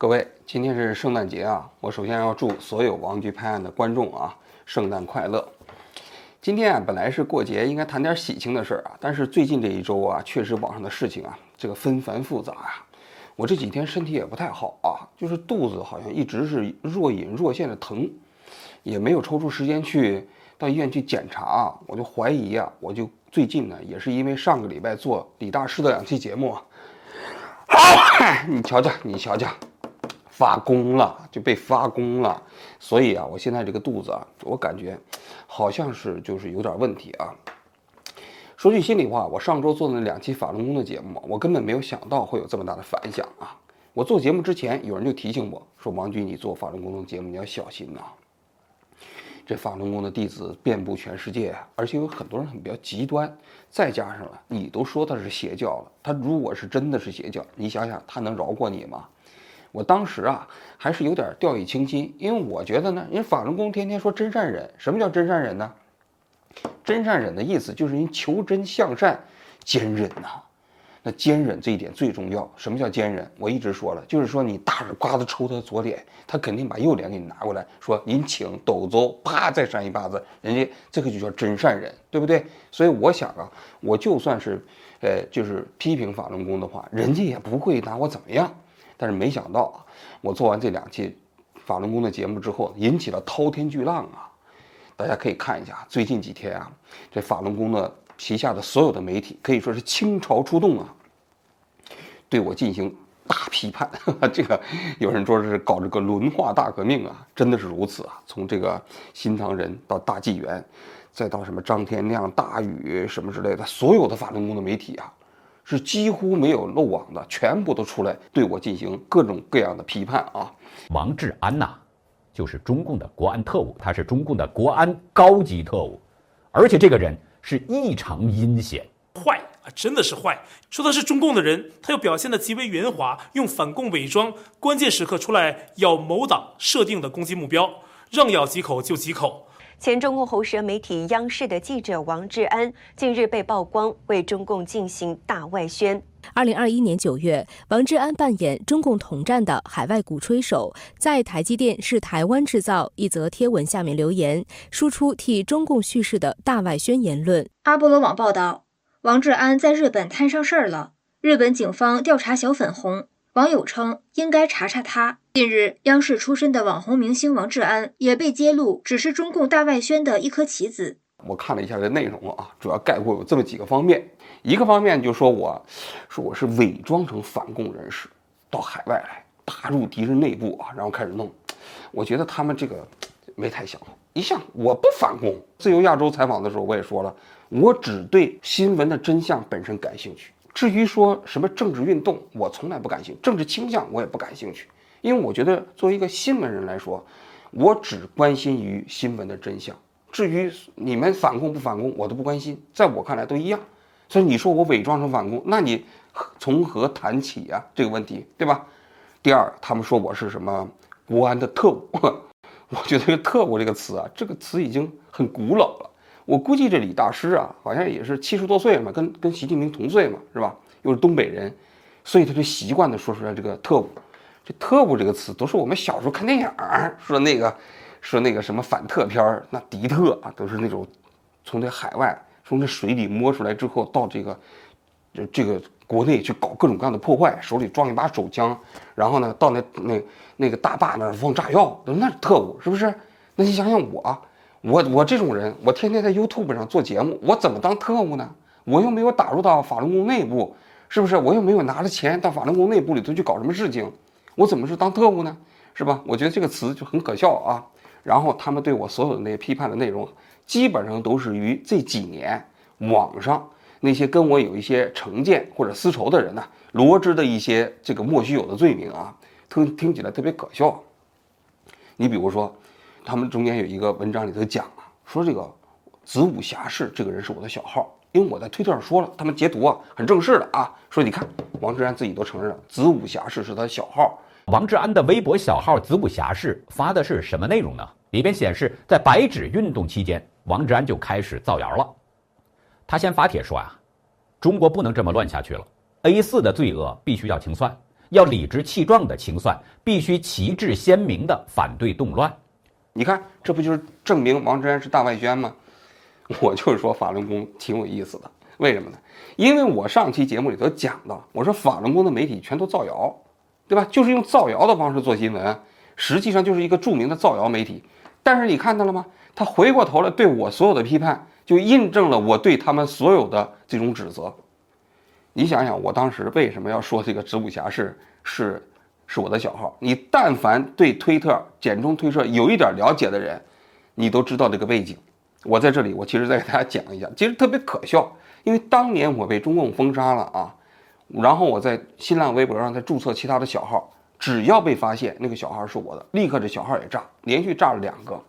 各位，今天是圣诞节啊！我首先要祝所有王局拍案的观众啊，圣诞快乐！今天啊，本来是过节，应该谈点喜庆的事儿啊，但是最近这一周啊，确实网上的事情啊，这个纷繁复杂呀。我这几天身体也不太好啊，就是肚子好像一直是若隐若现的疼，也没有抽出时间去到医院去检查，我就怀疑啊，我就最近呢，也是因为上个礼拜做李大师的两期节目，啊 你瞧瞧，你瞧瞧。发功了，就被发功了，所以啊，我现在这个肚子啊，我感觉好像是就是有点问题啊。说句心里话，我上周做的那两期法轮功的节目，我根本没有想到会有这么大的反响啊。我做节目之前，有人就提醒我说：“王军，你做法轮功的节目你要小心呐。这法轮功的弟子遍布全世界，而且有很多人很比较极端，再加上了你都说他是邪教了，他如果是真的是邪教，你想想他能饶过你吗？”我当时啊，还是有点掉以轻心，因为我觉得呢，人法轮功天天说真善忍，什么叫真善忍呢？真善忍的意思就是人求真向善，坚忍呐。那坚忍这一点最重要。什么叫坚忍？我一直说了，就是说你大耳刮子抽他左脸，他肯定把右脸给你拿过来，说您请抖走，啪再扇一巴子，人家这个就叫真善忍，对不对？所以我想啊，我就算是，呃，就是批评法轮功的话，人家也不会拿我怎么样。但是没想到啊，我做完这两期法轮功的节目之后，引起了滔天巨浪啊！大家可以看一下，最近几天啊，这法轮功的旗下的所有的媒体可以说是倾巢出动啊，对我进行大批判。这个有人说是搞这个轮化大革命啊，真的是如此啊！从这个新唐人到大纪元，再到什么张天亮、大禹什么之类的，所有的法轮功的媒体啊。是几乎没有漏网的，全部都出来对我进行各种各样的批判啊！王志安呐，就是中共的国安特务，他是中共的国安高级特务，而且这个人是异常阴险，坏啊，真的是坏。说他是中共的人，他又表现的极为圆滑，用反共伪装，关键时刻出来咬某党设定的攻击目标，让咬几口就几口。前中共喉舌媒体央视的记者王志安近日被曝光为中共进行大外宣。二零二一年九月，王志安扮演中共统战的海外鼓吹手，在台积电是台湾制造一则贴文下面留言，输出替中共叙事的大外宣言论。阿波罗网报道，王志安在日本摊上事儿了，日本警方调查小粉红。网友称应该查查他。近日，央视出身的网红明星王志安也被揭露只是中共大外宣的一颗棋子。我看了一下这内容啊，主要概括有这么几个方面。一个方面就说我说我是伪装成反共人士到海外来，打入敌人内部啊，然后开始弄。我觉得他们这个没太想好。一向我不反共。自由亚洲采访的时候我也说了，我只对新闻的真相本身感兴趣。至于说什么政治运动，我从来不感兴趣；政治倾向我也不感兴趣，因为我觉得作为一个新闻人来说，我只关心于新闻的真相。至于你们反共不反共，我都不关心，在我看来都一样。所以你说我伪装成反共，那你从何谈起呀？这个问题，对吧？第二，他们说我是什么国安的特务，我觉得“特务”这个词啊，这个词已经很古老了。我估计这李大师啊，好像也是七十多岁嘛，跟跟习近平同岁嘛，是吧？又是东北人，所以他就习惯的说出来这个特务。这特务这个词都是我们小时候看电影说那个，说那个什么反特片儿，那敌特啊，都是那种从这海外从这水里摸出来之后，到这个这这个国内去搞各种各样的破坏，手里装一把手枪，然后呢，到那那那个大坝那儿放炸药，那是特务，是不是？那你想想我。我我这种人，我天天在 YouTube 上做节目，我怎么当特务呢？我又没有打入到法轮功内部，是不是？我又没有拿着钱到法轮功内部里头去搞什么事情，我怎么是当特务呢？是吧？我觉得这个词就很可笑啊。然后他们对我所有的那些批判的内容，基本上都是于这几年网上那些跟我有一些成见或者私仇的人呢罗织的一些这个莫须有的罪名啊，听听起来特别可笑。你比如说。他们中间有一个文章里头讲啊，说这个子午侠士这个人是我的小号，因为我在推特上说了，他们截图啊很正式的啊，说你看王志安自己都承认了，子午侠士是他的小号。王志安的微博小号子午侠士发的是什么内容呢？里边显示，在白纸运动期间，王志安就开始造谣了。他先发帖说啊，中国不能这么乱下去了，A 四的罪恶必须要清算。要理直气壮的清算，必须旗帜鲜明的反对动乱。你看，这不就是证明王志安是大外宣吗？我就是说法轮功挺有意思的，为什么呢？因为我上期节目里头讲到，我说法轮功的媒体全都造谣，对吧？就是用造谣的方式做新闻，实际上就是一个著名的造谣媒体。但是你看到了吗？他回过头来对我所有的批判，就印证了我对他们所有的这种指责。你想想，我当时为什么要说这个子午侠是是是我的小号？你但凡对推特、简中推特有一点了解的人，你都知道这个背景。我在这里，我其实再给大家讲一下，其实特别可笑，因为当年我被中共封杀了啊，然后我在新浪微博上再注册其他的小号，只要被发现那个小号是我的，立刻这小号也炸，连续炸了两个。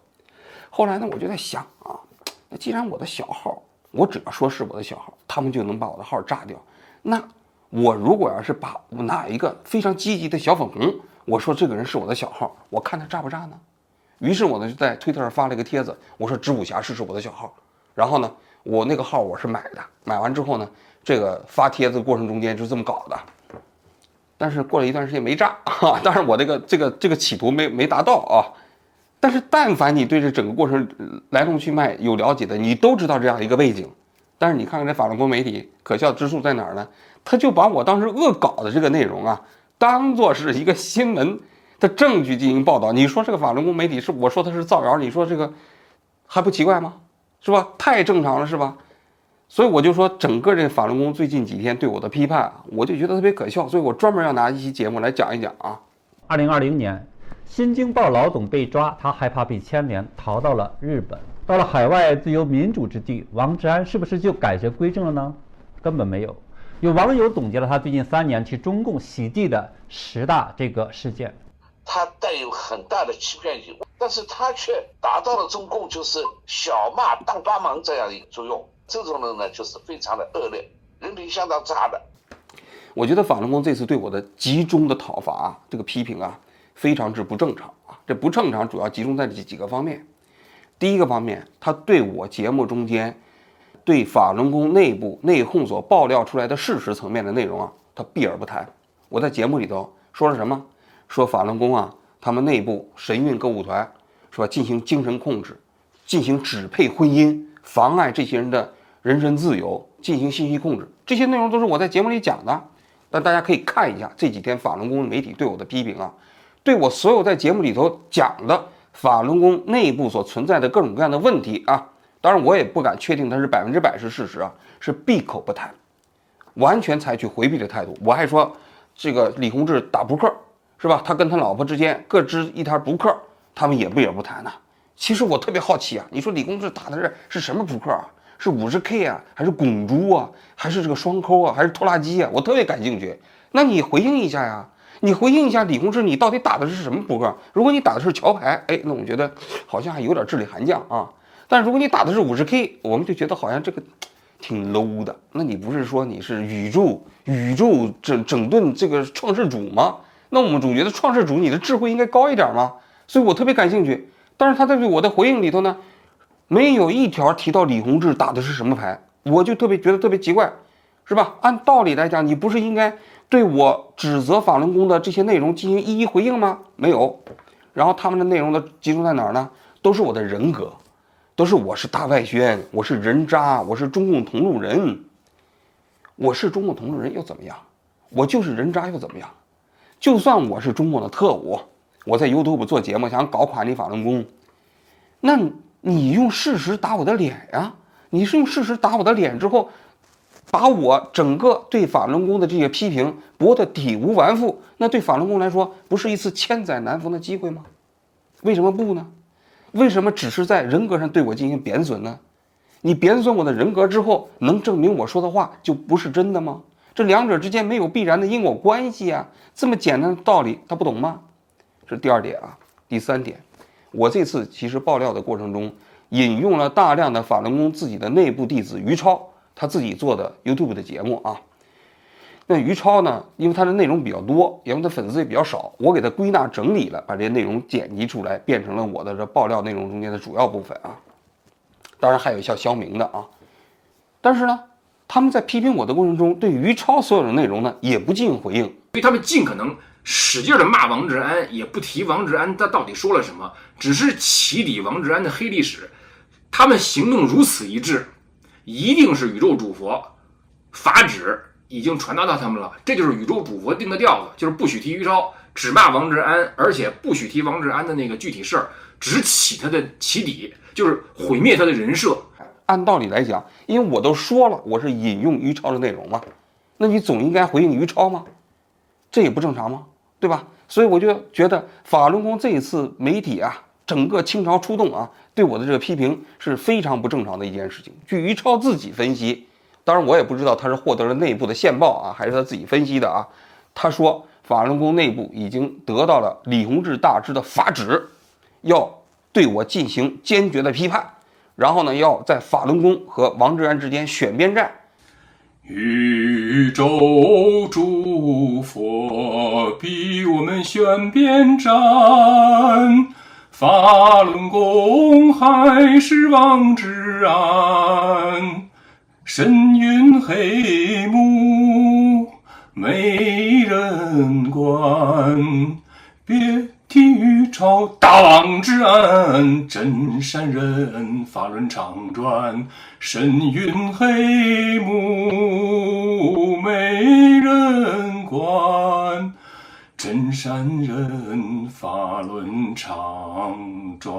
后来呢，我就在想啊，那既然我的小号，我只要说是我的小号，他们就能把我的号炸掉。那我如果要是把哪一个非常积极的小粉红，我说这个人是我的小号，我看他炸不炸呢？于是我呢就在推特上发了一个帖子，我说“知武侠是是我的小号”，然后呢，我那个号我是买的，买完之后呢，这个发帖子过程中间就这么搞的。但是过了一段时间没炸，哈，当然我这个这个这个企图没没达到啊。但是但凡你对这整个过程来龙去脉有了解的，你都知道这样一个背景。但是你看看这法轮功媒体可笑之处在哪儿呢？他就把我当时恶搞的这个内容啊，当做是一个新闻的证据进行报道。你说这个法轮功媒体是我说他是造谣，你说这个还不奇怪吗？是吧？太正常了，是吧？所以我就说，整个这法轮功最近几天对我的批判，我就觉得特别可笑。所以我专门要拿一期节目来讲一讲啊。二零二零年，新京报老总被抓，他害怕被牵连，逃到了日本。到了海外自由民主之地，王志安是不是就改邪归正了呢？根本没有。有网友总结了他最近三年去中共洗地的十大这个事件。他带有很大的欺骗性，但是他却达到了中共就是小骂大帮忙这样一个作用。这种人呢，就是非常的恶劣，人品相当差的。我觉得法轮功这次对我的集中的讨伐，这个批评啊，非常之不正常啊。这不正常主要集中在这几个方面。第一个方面，他对我节目中间对法轮功内部内讧所爆料出来的事实层面的内容啊，他避而不谈。我在节目里头说了什么？说法轮功啊，他们内部神韵歌舞团是吧？进行精神控制，进行指配婚姻，妨碍这些人的人身自由，进行信息控制。这些内容都是我在节目里讲的。但大家可以看一下这几天法轮功媒体对我的批评啊，对我所有在节目里头讲的。法轮功内部所存在的各种各样的问题啊，当然我也不敢确定它是百分之百是事实啊，是闭口不谈，完全采取回避的态度。我还说这个李洪志打扑克是吧？他跟他老婆之间各支一台扑克，他们也不也不谈呢。其实我特别好奇啊，你说李洪志打的是是什么扑克啊？是五十 K 啊，还是拱猪啊，还是这个双抠啊，还是拖拉机啊？我特别感兴趣。那你回应一下呀。你回应一下李洪志，你到底打的是什么扑克？如果你打的是桥牌，哎，那我觉得好像还有点智力含量啊。但如果你打的是五十 K，我们就觉得好像这个挺 low 的。那你不是说你是宇宙宇宙整整顿这个创世主吗？那我们总觉得创世主你的智慧应该高一点吗？所以我特别感兴趣。但是他在我的回应里头呢，没有一条提到李洪志打的是什么牌，我就特别觉得特别奇怪，是吧？按道理来讲，你不是应该？对我指责法轮功的这些内容进行一一回应吗？没有。然后他们的内容都集中在哪儿呢？都是我的人格，都是我是大外宣，我是人渣，我是中共同路人。我是中共同路人又怎么样？我就是人渣又怎么样？就算我是中共的特务，我在 YouTube 做节目想搞垮你法轮功，那你用事实打我的脸呀？你是用事实打我的脸之后？把我整个对法轮功的这些批评驳得体无完肤，那对法轮功来说不是一次千载难逢的机会吗？为什么不呢？为什么只是在人格上对我进行贬损呢？你贬损我的人格之后，能证明我说的话就不是真的吗？这两者之间没有必然的因果关系啊！这么简单的道理他不懂吗？这是第二点啊。第三点，我这次其实爆料的过程中引用了大量的法轮功自己的内部弟子于超。他自己做的 YouTube 的节目啊，那于超呢？因为他的内容比较多，因为他粉丝也比较少，我给他归纳整理了，把这些内容剪辑出来，变成了我的这爆料内容中间的主要部分啊。当然还有像肖明的啊，但是呢，他们在批评我的过程中，对于超所有的内容呢，也不进行回应。所以他们尽可能使劲的骂王志安，也不提王志安他到底说了什么，只是起底王志安的黑历史。他们行动如此一致，一定是宇宙主佛法旨已经传达到他们了。这就是宇宙主佛定的调子，就是不许提于超，只骂王志安，而且不许提王志安的那个具体事儿，只起他的起底，就是毁灭他的人设。按道理来讲，因为我都说了我是引用于超的内容嘛，那你总应该回应于超吗？这也不正常吗？对吧？所以我就觉得法轮功这一次媒体啊，整个倾巢出动啊，对我的这个批评是非常不正常的一件事情。据于超自己分析，当然我也不知道他是获得了内部的线报啊，还是他自己分析的啊。他说法轮功内部已经得到了李洪志大师的法旨，要对我进行坚决的批判。然后呢，要在法轮功和王志安之间选边站。宇宙诸佛逼我们选边站，法轮功还是王之安？深云黑幕没人管，别。体育朝大王之安，真善人法轮常转，神云黑幕没人管，真善人法轮常转。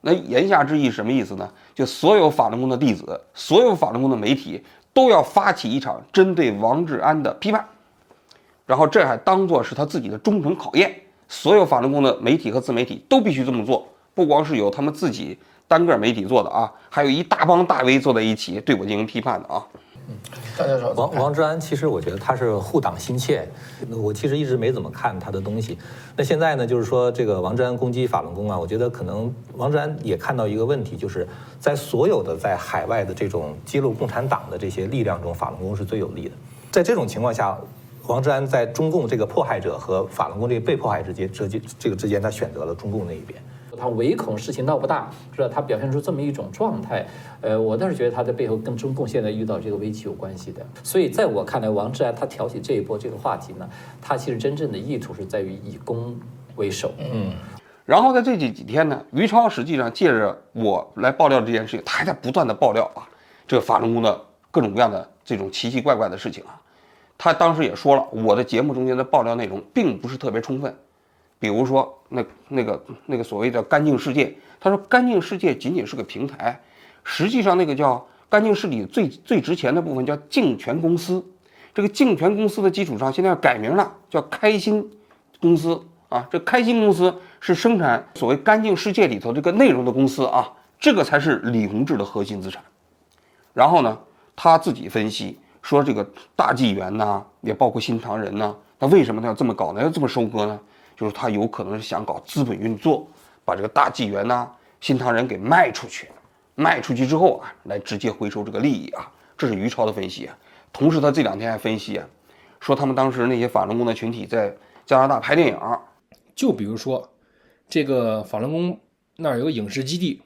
那言下之意什么意思呢？就所有法轮功的弟子，所有法轮功的媒体，都要发起一场针对王志安的批判。然后这还当做是他自己的忠诚考验，所有法轮功的媒体和自媒体都必须这么做，不光是有他们自己单个媒体做的啊，还有一大帮大 V 坐在一起对我进行批判的啊。嗯，大家说王王志安，其实我觉得他是护党心切，我其实一直没怎么看他的东西。那现在呢，就是说这个王志安攻击法轮功啊，我觉得可能王志安也看到一个问题，就是在所有的在海外的这种揭露共产党的这些力量中，法轮功是最有利的。在这种情况下。王志安在中共这个迫害者和法轮功这个被迫害之间，这这个之间，他选择了中共那一边。他唯恐事情闹不大，是吧？他表现出这么一种状态，呃，我倒是觉得他在背后跟中共现在遇到这个危机有关系的。所以在我看来，王志安他挑起这一波这个话题呢，他其实真正的意图是在于以攻为守。嗯。然后在这几几天呢，于超实际上借着我来爆料这件事情，他还在不断的爆料啊，这个法轮功的各种各样的这种奇奇怪怪的事情啊。他当时也说了，我的节目中间的爆料内容并不是特别充分，比如说那那个那个所谓的“干净世界”，他说“干净世界”仅仅是个平台，实际上那个叫“干净世界”最最值钱的部分叫净泉公司，这个净泉公司的基础上现在要改名了，叫开心公司啊，这开心公司是生产所谓“干净世界”里头这个内容的公司啊，这个才是李洪志的核心资产。然后呢，他自己分析。说这个大纪元呐，也包括新唐人呐，那为什么他要这么搞呢？要这么收割呢？就是他有可能是想搞资本运作，把这个大纪元呐、新唐人给卖出去，卖出去之后啊，来直接回收这个利益啊。这是于超的分析啊。同时，他这两天还分析啊，说他们当时那些法轮功的群体在加拿大拍电影，就比如说这个法轮功那儿有个影视基地，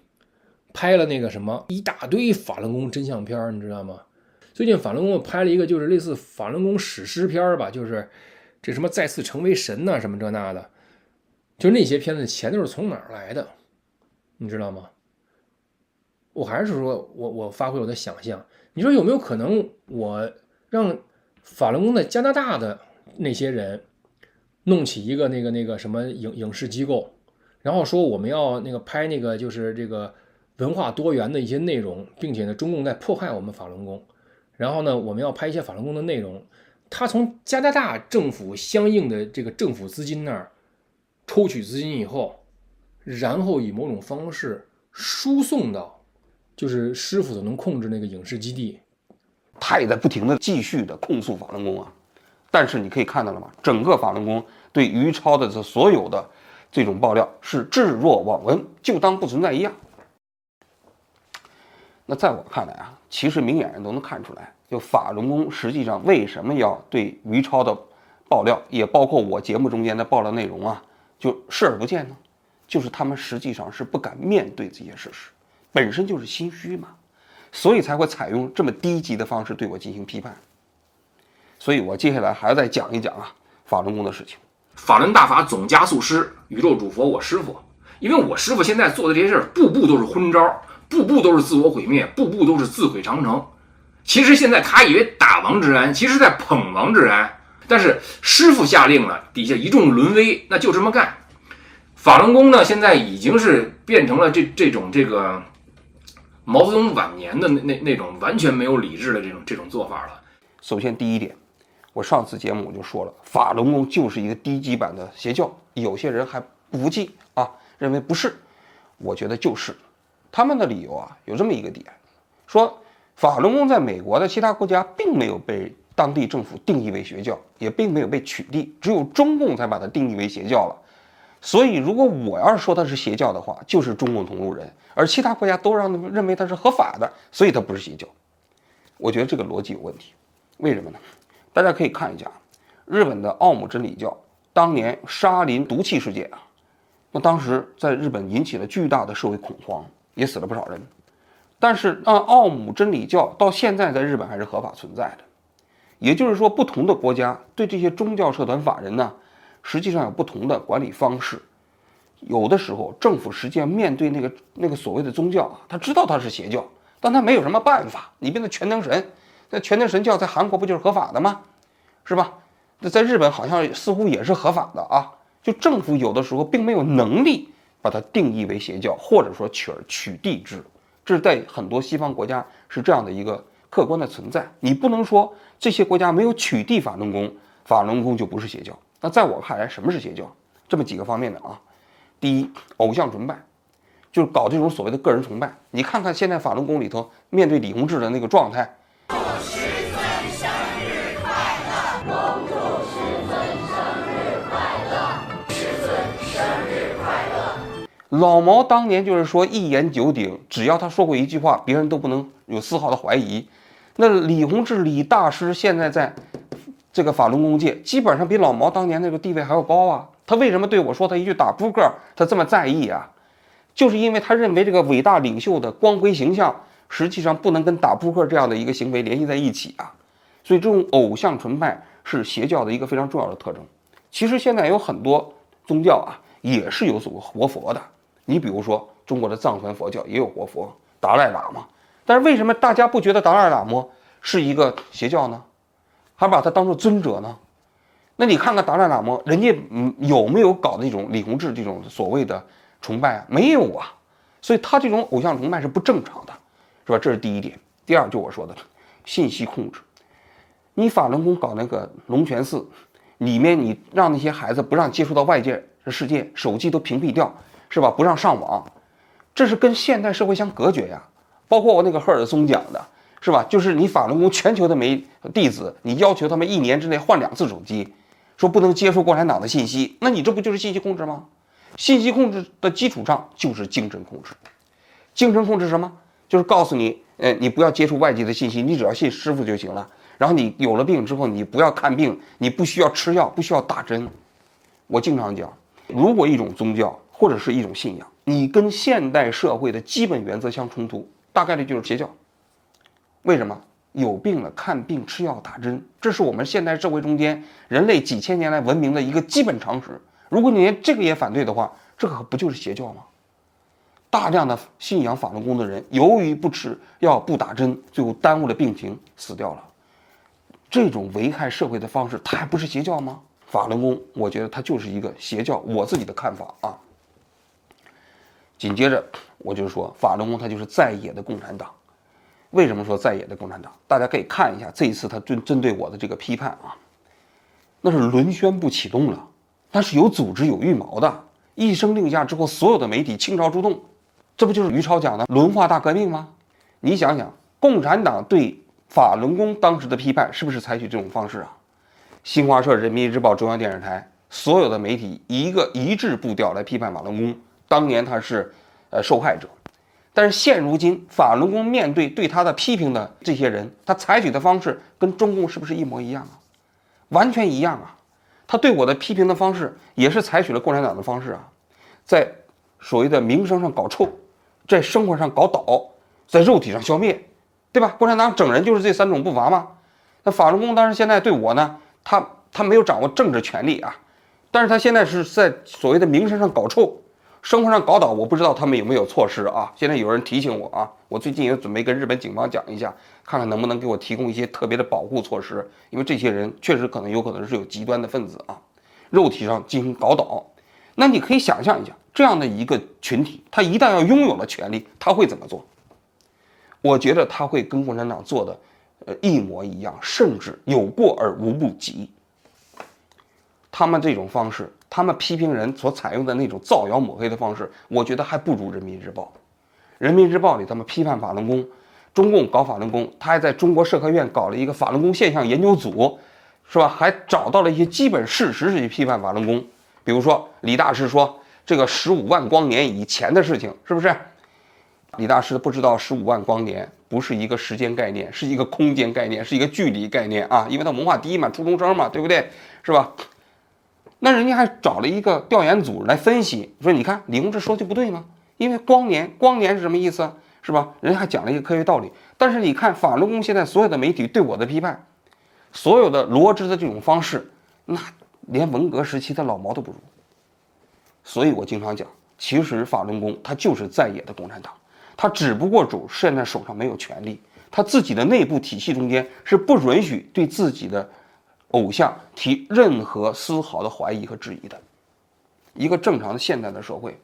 拍了那个什么一大堆法轮功真相片，你知道吗？最近法轮功拍了一个，就是类似法轮功史诗片吧，就是这什么再次成为神呐，什么这那的，就那些片子钱都是从哪儿来的，你知道吗？我还是说我我发挥我的想象，你说有没有可能我让法轮功在加拿大的那些人弄起一个那个那个什么影影视机构，然后说我们要那个拍那个就是这个文化多元的一些内容，并且呢中共在迫害我们法轮功。然后呢，我们要拍一些法轮功的内容，他从加拿大政府相应的这个政府资金那儿抽取资金以后，然后以某种方式输送到，就是师傅所能控制那个影视基地。他也在不停的继续的控诉法轮功啊，但是你可以看到了吗？整个法轮功对于超的这所有的这种爆料是置若罔闻，就当不存在一样。那在我看来啊。其实明眼人都能看出来，就法轮功实际上为什么要对于超的爆料，也包括我节目中间的爆料内容啊，就视而不见呢？就是他们实际上是不敢面对这些事实，本身就是心虚嘛。所以才会采用这么低级的方式对我进行批判。所以我接下来还要再讲一讲啊法轮功的事情。法轮大法总加速师，宇宙主佛我师傅。因为我师傅现在做的这些事儿，步步都是昏招，步步都是自我毁灭，步步都是自毁长城。其实现在他以为打王志安，其实在捧王志安。但是师傅下令了，底下一众沦威，那就这么干。法轮功呢，现在已经是变成了这这种这个毛泽东晚年的那那那种完全没有理智的这种这种做法了。首先第一点，我上次节目我就说了，法轮功就是一个低级版的邪教，有些人还不服气啊，认为不是，我觉得就是。他们的理由啊，有这么一个点，说法轮功在美国的其他国家并没有被当地政府定义为邪教，也并没有被取缔，只有中共才把它定义为邪教了。所以，如果我要是说它是邪教的话，就是中共同路人，而其他国家都让认为它是合法的，所以它不是邪教。我觉得这个逻辑有问题，为什么呢？大家可以看一下，日本的奥姆真理教当年沙林毒气事件啊，那当时在日本引起了巨大的社会恐慌。也死了不少人，但是按奥姆真理教到现在在日本还是合法存在的。也就是说，不同的国家对这些宗教社团法人呢，实际上有不同的管理方式。有的时候，政府实际上面对那个那个所谓的宗教啊，他知道他是邪教，但他没有什么办法。你变成全能神，那全能神教在韩国不就是合法的吗？是吧？那在日本好像似乎也是合法的啊。就政府有的时候并没有能力。把它定义为邪教，或者说取而取缔之，这是在很多西方国家是这样的一个客观的存在。你不能说这些国家没有取缔法轮功，法轮功就不是邪教。那在我看来，什么是邪教？这么几个方面的啊。第一，偶像崇拜，就是搞这种所谓的个人崇拜。你看看现在法轮功里头面对李洪志的那个状态。老毛当年就是说一言九鼎，只要他说过一句话，别人都不能有丝毫的怀疑。那李洪志李大师现在在这个法轮功界，基本上比老毛当年那个地位还要高啊。他为什么对我说他一句打扑克，他这么在意啊？就是因为他认为这个伟大领袖的光辉形象，实际上不能跟打扑克这样的一个行为联系在一起啊。所以这种偶像崇拜是邪教的一个非常重要的特征。其实现在有很多宗教啊，也是有所活佛的。你比如说，中国的藏传佛教也有活佛达赖喇嘛，但是为什么大家不觉得达赖喇嘛是一个邪教呢？还把他当做尊者呢？那你看看达赖喇嘛，人家嗯有没有搞那种李洪志这种所谓的崇拜啊？没有啊，所以他这种偶像崇拜是不正常的，是吧？这是第一点。第二，就我说的信息控制，你法轮功搞那个龙泉寺，里面你让那些孩子不让接触到外界的世界，手机都屏蔽掉。是吧？不让上网，这是跟现代社会相隔绝呀。包括我那个赫尔松讲的，是吧？就是你法轮功全球的每弟子，你要求他们一年之内换两次手机，说不能接触共产党的信息，那你这不就是信息控制吗？信息控制的基础上就是精神控制。精神控制什么？就是告诉你，呃，你不要接触外界的信息，你只要信师傅就行了。然后你有了病之后，你不要看病，你不需要吃药，不需要打针。我经常讲，如果一种宗教，或者是一种信仰，你跟现代社会的基本原则相冲突，大概率就是邪教。为什么？有病了看病、吃药、打针，这是我们现代社会中间人类几千年来文明的一个基本常识。如果你连这个也反对的话，这可不就是邪教吗？大量的信仰法轮功的人，由于不吃药、不打针，最后耽误了病情，死掉了。这种危害社会的方式，它还不是邪教吗？法轮功，我觉得它就是一个邪教，我自己的看法啊。紧接着，我就说法轮功它就是在野的共产党。为什么说在野的共产党？大家可以看一下这一次他针针对我的这个批判啊，那是轮宣布启动了，那是有组织有预谋的。一声令下之后，所有的媒体倾巢出动，这不就是于超讲的轮化大革命吗？你想想，共产党对法轮功当时的批判是不是采取这种方式啊？新华社、人民日报、中央电视台所有的媒体一个一致步调来批判法轮功。当年他是，呃，受害者，但是现如今法轮功面对对他的批评的这些人，他采取的方式跟中共是不是一模一样啊？完全一样啊！他对我的批评的方式也是采取了共产党的方式啊，在所谓的名声上搞臭，在生活上搞倒，在肉体上消灭，对吧？共产党整人就是这三种步伐嘛。那法轮功当时现在对我呢，他他没有掌握政治权利啊，但是他现在是在所谓的名声上搞臭，生活上搞倒，我不知道他们有没有措施啊。现在有人提醒我啊，我最近也准备跟日本警方讲一下，看看能不能给我提供一些特别的保护措施，因为这些人确实可能有可能是有极端的分子啊，肉体上进行搞倒。那你可以想象一下，这样的一个群体，他一旦要拥有了权力，他会怎么做？我觉得他会跟共产党做的。呃，一模一样，甚至有过而无不及。他们这种方式，他们批评人所采用的那种造谣抹黑的方式，我觉得还不如《人民日报》。《人民日报》里他们批判法轮功，中共搞法轮功，他还在中国社科院搞了一个法轮功现象研究组，是吧？还找到了一些基本事实去批判法轮功，比如说李大师说这个十五万光年以前的事情，是不是？李大师不知道十五万光年不是一个时间概念，是一个空间概念，是一个距离概念啊！因为他文化低嘛，初中生嘛，对不对？是吧？那人家还找了一个调研组来分析，说你看李洪志说的不对吗？因为光年，光年是什么意思？是吧？人家还讲了一个科学道理。但是你看法轮功现在所有的媒体对我的批判，所有的罗织的这种方式，那连文革时期的老毛都不如。所以我经常讲，其实法轮功它就是在野的共产党。他只不过主现在手上没有权利，他自己的内部体系中间是不允许对自己的偶像提任何丝毫的怀疑和质疑的。一个正常的现代的社会，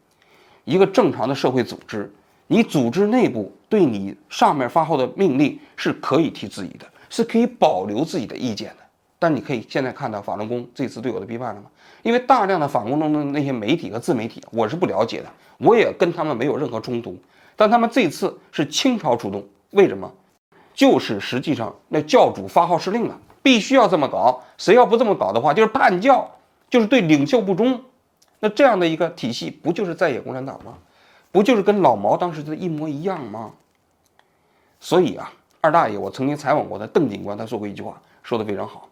一个正常的社会组织，你组织内部对你上面发号的命令是可以提质疑的，是可以保留自己的意见的。但你可以现在看到法轮功这次对我的批判了吗？因为大量的法轮功中的那些媒体和自媒体，我是不了解的，我也跟他们没有任何冲突。但他们这次是倾巢出动，为什么？就是实际上那教主发号施令了，必须要这么搞。谁要不这么搞的话，就是叛教，就是对领袖不忠。那这样的一个体系，不就是在野共产党吗？不就是跟老毛当时的一模一样吗？所以啊，二大爷，我曾经采访过的邓警官，他说过一句话，说的非常好：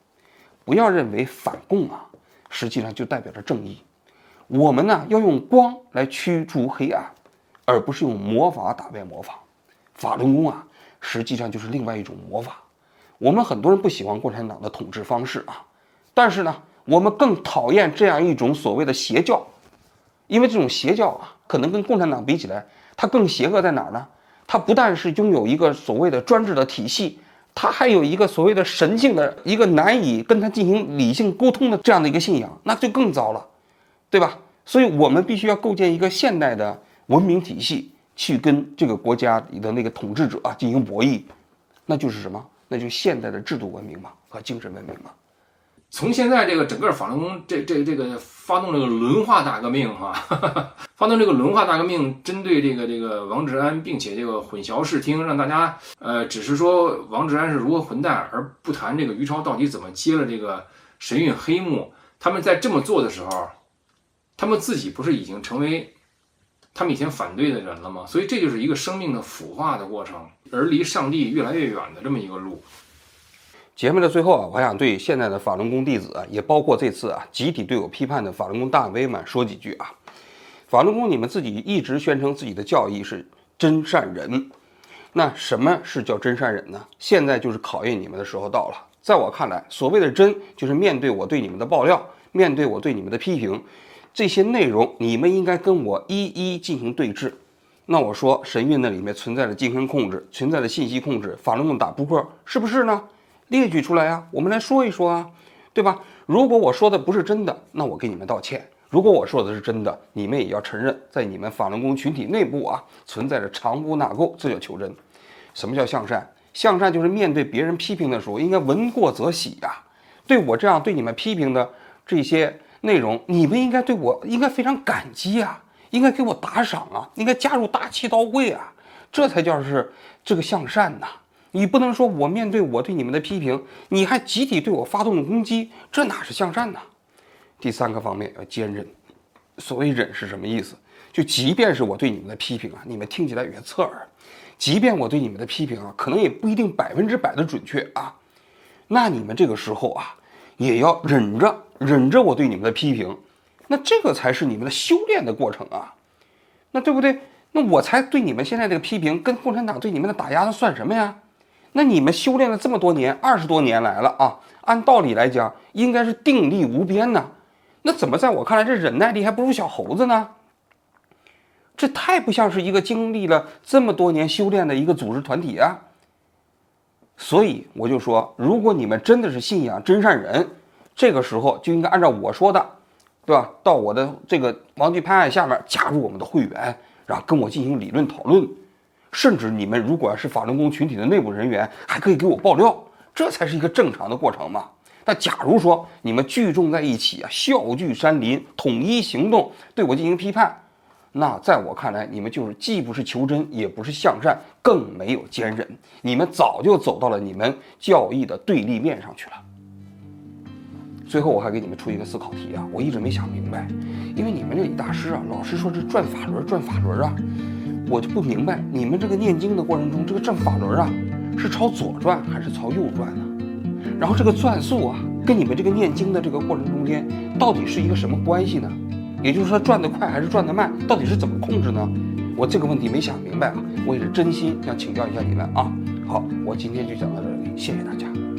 不要认为反共啊，实际上就代表着正义。我们呢，要用光来驱逐黑暗。而不是用魔法打败魔法，法轮功啊，实际上就是另外一种魔法。我们很多人不喜欢共产党的统治方式啊，但是呢，我们更讨厌这样一种所谓的邪教，因为这种邪教啊，可能跟共产党比起来，它更邪恶在哪儿呢？它不但是拥有一个所谓的专制的体系，它还有一个所谓的神性的一个难以跟它进行理性沟通的这样的一个信仰，那就更糟了，对吧？所以我们必须要构建一个现代的。文明体系去跟这个国家里的那个统治者啊进行博弈，那就是什么？那就现代的制度文明嘛和精神文明嘛。从现在这个整个法轮功这这这个发动这个轮化大革命哈，发动这个轮化大革命，针对这个这个王志安，并且这个混淆视听，让大家呃只是说王志安是如何混蛋，而不谈这个于超到底怎么接了这个神韵黑幕。他们在这么做的时候，他们自己不是已经成为？他们以前反对的人了吗？所以这就是一个生命的腐化的过程，而离上帝越来越远的这么一个路。节目的最后啊，我想对现在的法轮功弟子，也包括这次啊集体对我批判的法轮功大 V 们说几句啊。法轮功，你们自己一直宣称自己的教义是真善人，那什么是叫真善人呢？现在就是考验你们的时候到了。在我看来，所谓的真，就是面对我对你们的爆料，面对我对你们的批评。这些内容你们应该跟我一一进行对峙。那我说神韵那里面存在着精神控制，存在着信息控制，法轮功打扑克是不是呢？列举出来啊，我们来说一说啊，对吧？如果我说的不是真的，那我给你们道歉；如果我说的是真的，你们也要承认，在你们法轮功群体内部啊，存在着藏污纳垢，这叫求真。什么叫向善？向善就是面对别人批评的时候，应该闻过则喜呀。对我这样对你们批评的这些。内容，你们应该对我应该非常感激啊，应该给我打赏啊，应该加入大气刀会啊，这才叫是这个向善呐。你不能说我面对我对你们的批评，你还集体对我发动攻击，这哪是向善呢？第三个方面要坚韧。所谓忍是什么意思？就即便是我对你们的批评啊，你们听起来有些侧耳，即便我对你们的批评啊，可能也不一定百分之百的准确啊，那你们这个时候啊，也要忍着。忍着我对你们的批评，那这个才是你们的修炼的过程啊，那对不对？那我才对你们现在这个批评跟共产党对你们的打压，那算什么呀？那你们修炼了这么多年，二十多年来了啊，按道理来讲应该是定力无边呢，那怎么在我看来这忍耐力还不如小猴子呢？这太不像是一个经历了这么多年修炼的一个组织团体啊！所以我就说，如果你们真的是信仰真善人，这个时候就应该按照我说的，对吧？到我的这个王局拍案下面加入我们的会员，然后跟我进行理论讨论，甚至你们如果要是法轮功群体的内部人员，还可以给我爆料，这才是一个正常的过程嘛。那假如说你们聚众在一起啊，笑聚山林，统一行动，对我进行批判。那在我看来，你们就是既不是求真，也不是向善，更没有坚韧。你们早就走到了你们教义的对立面上去了。最后，我还给你们出一个思考题啊，我一直没想明白，因为你们这李大师啊，老是说这转法轮，转法轮啊，我就不明白，你们这个念经的过程中，这个转法轮啊，是朝左转还是朝右转呢？然后这个转速啊，跟你们这个念经的这个过程中间，到底是一个什么关系呢？也就是说，转得快还是转得慢，到底是怎么控制呢？我这个问题没想明白啊，我也是真心想请教一下你们啊。好，我今天就讲到这里，谢谢大家。